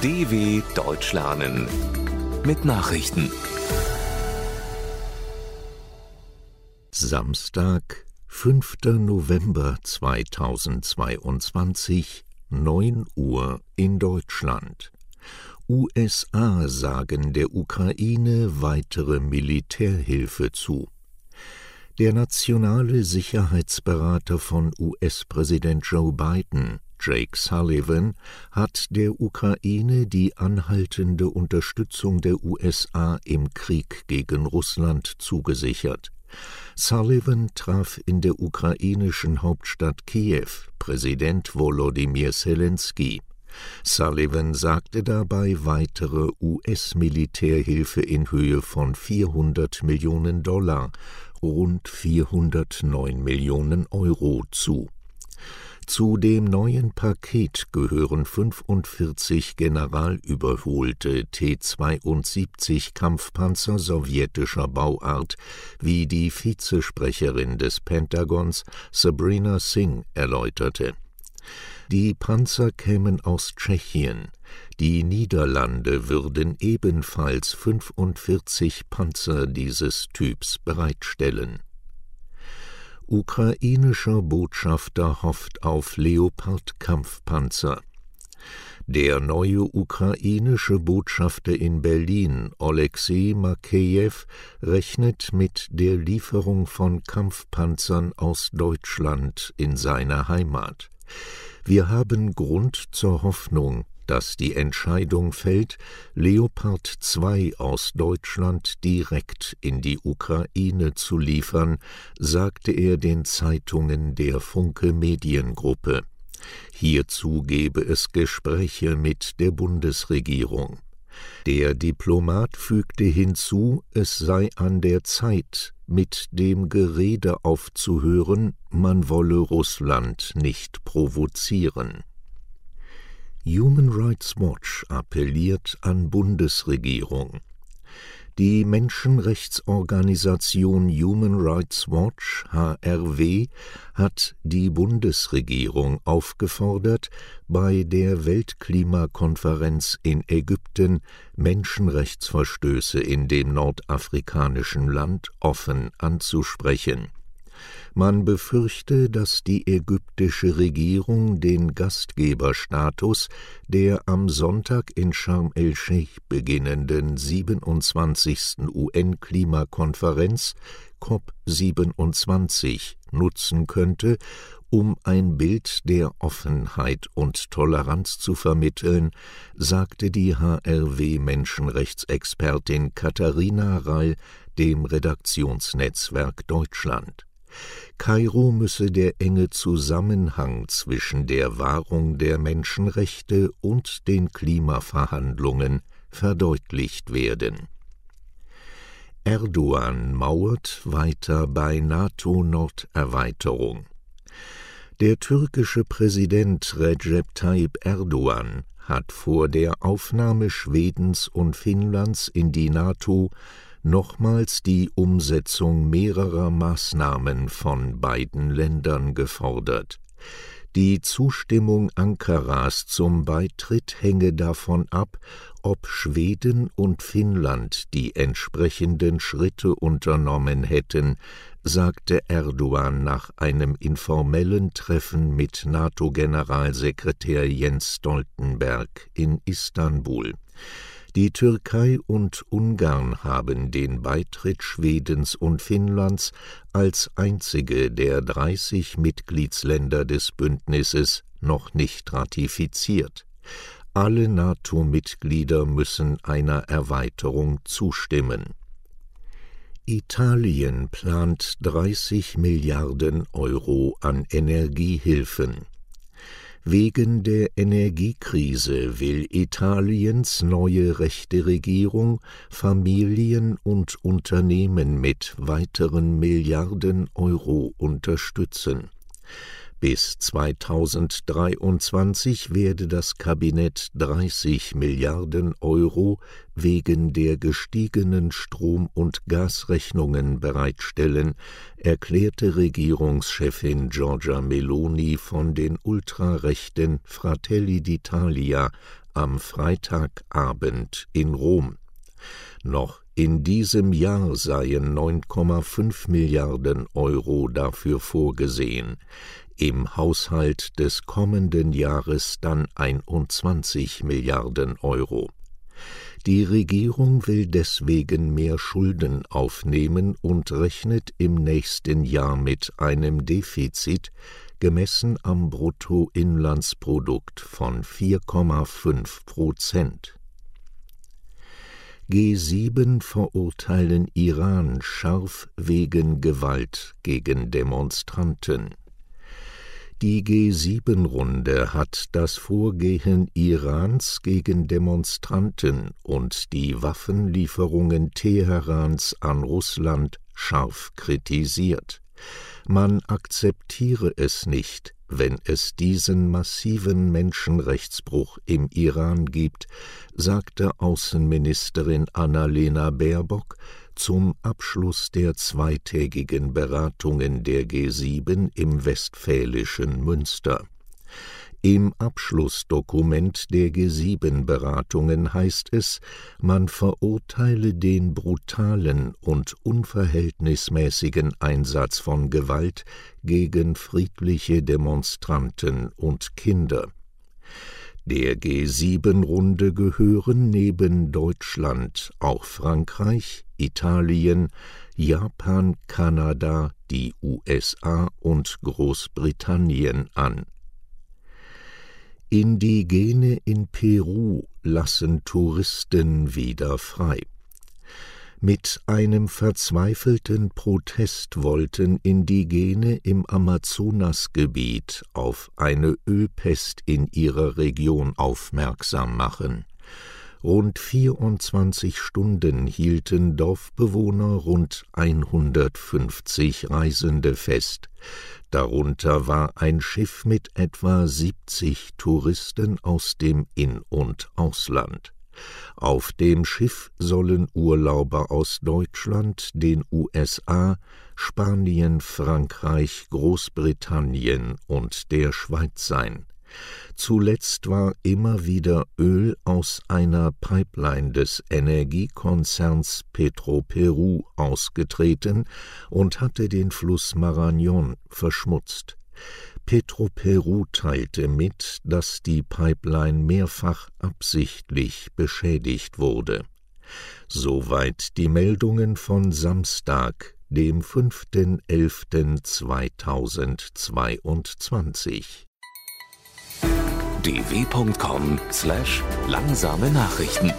DW Deutsch lernen mit Nachrichten. Samstag, 5. November 2022, 9 Uhr in Deutschland. USA sagen der Ukraine weitere Militärhilfe zu. Der nationale Sicherheitsberater von US-Präsident Joe Biden Jake Sullivan hat der Ukraine die anhaltende Unterstützung der USA im Krieg gegen Russland zugesichert. Sullivan traf in der ukrainischen Hauptstadt Kiew Präsident Volodymyr Zelensky. Sullivan sagte dabei weitere US-Militärhilfe in Höhe von 400 Millionen Dollar, rund 409 Millionen Euro zu. Zu dem neuen Paket gehören 45 generalüberholte T-72 Kampfpanzer sowjetischer Bauart, wie die Vizesprecherin des Pentagons Sabrina Singh erläuterte. Die Panzer kämen aus Tschechien. Die Niederlande würden ebenfalls 45 Panzer dieses Typs bereitstellen Ukrainischer Botschafter hofft auf Leopard-Kampfpanzer. Der neue ukrainische Botschafter in Berlin, Oleksiy Makejew, rechnet mit der Lieferung von Kampfpanzern aus Deutschland in seiner Heimat. Wir haben Grund zur Hoffnung, dass die Entscheidung fällt, Leopard 2 aus Deutschland direkt in die Ukraine zu liefern, sagte er den Zeitungen der Funke Mediengruppe. Hierzu gebe es Gespräche mit der Bundesregierung. Der Diplomat fügte hinzu, es sei an der Zeit, mit dem Gerede aufzuhören, man wolle Russland nicht provozieren. Human Rights Watch appelliert an Bundesregierung. Die Menschenrechtsorganisation Human Rights Watch HRW hat die Bundesregierung aufgefordert, bei der Weltklimakonferenz in Ägypten Menschenrechtsverstöße in dem nordafrikanischen Land offen anzusprechen man befürchte, dass die ägyptische Regierung den Gastgeberstatus der am Sonntag in Sharm el-Sheikh beginnenden 27. UN-Klimakonferenz COP27 nutzen könnte, um ein Bild der Offenheit und Toleranz zu vermitteln, sagte die HRW-Menschenrechtsexpertin Katharina Rall dem Redaktionsnetzwerk Deutschland. Kairo müsse der enge Zusammenhang zwischen der Wahrung der Menschenrechte und den Klimaverhandlungen verdeutlicht werden. Erdogan mauert weiter bei NATO-Norderweiterung. Der türkische Präsident Recep Tayyip Erdogan hat vor der Aufnahme Schwedens und Finnlands in die NATO nochmals die Umsetzung mehrerer Maßnahmen von beiden Ländern gefordert. Die Zustimmung Ankaras zum Beitritt hänge davon ab, ob Schweden und Finnland die entsprechenden Schritte unternommen hätten, sagte Erdogan nach einem informellen Treffen mit NATO-Generalsekretär Jens Stoltenberg in Istanbul. Die Türkei und Ungarn haben den Beitritt Schwedens und Finnlands als einzige der 30 Mitgliedsländer des Bündnisses noch nicht ratifiziert. Alle NATO-Mitglieder müssen einer Erweiterung zustimmen. Italien plant 30 Milliarden Euro an Energiehilfen. Wegen der Energiekrise will Italiens neue rechte Regierung Familien und Unternehmen mit weiteren Milliarden Euro unterstützen bis 2023 werde das Kabinett 30 Milliarden Euro wegen der gestiegenen Strom- und Gasrechnungen bereitstellen, erklärte Regierungschefin Giorgia Meloni von den ultrarechten Fratelli d'Italia am Freitagabend in Rom. Noch in diesem Jahr seien 9,5 Milliarden Euro dafür vorgesehen, im Haushalt des kommenden Jahres dann 21 Milliarden Euro. Die Regierung will deswegen mehr Schulden aufnehmen und rechnet im nächsten Jahr mit einem Defizit, gemessen am Bruttoinlandsprodukt von 4,5 Prozent. G7 verurteilen Iran scharf wegen Gewalt gegen Demonstranten. Die G7-Runde hat das Vorgehen Irans gegen Demonstranten und die Waffenlieferungen Teherans an Russland scharf kritisiert. Man akzeptiere es nicht, wenn es diesen massiven Menschenrechtsbruch im Iran gibt, sagte Außenministerin Annalena Baerbock zum Abschluss der zweitägigen Beratungen der G7 im westfälischen Münster. Im Abschlussdokument der G7-Beratungen heißt es, man verurteile den brutalen und unverhältnismäßigen Einsatz von Gewalt gegen friedliche Demonstranten und Kinder. Der G7-Runde gehören neben Deutschland auch Frankreich, Italien, Japan, Kanada, die USA und Großbritannien an. Indigene in Peru lassen Touristen wieder frei. Mit einem verzweifelten Protest wollten Indigene im Amazonasgebiet auf eine Ölpest in ihrer Region aufmerksam machen. Rund 24 Stunden hielten Dorfbewohner rund 150 Reisende fest. Darunter war ein Schiff mit etwa 70 Touristen aus dem In- und Ausland. Auf dem Schiff sollen Urlauber aus Deutschland, den USA, Spanien, Frankreich, Großbritannien und der Schweiz sein. Zuletzt war immer wieder Öl aus einer Pipeline des Energiekonzerns Petroperu ausgetreten und hatte den Fluss Marañón verschmutzt. Petroperu teilte mit, dass die Pipeline mehrfach absichtlich beschädigt wurde. Soweit die Meldungen von Samstag, dem 5.11.2022. dw.com/langsame Nachrichten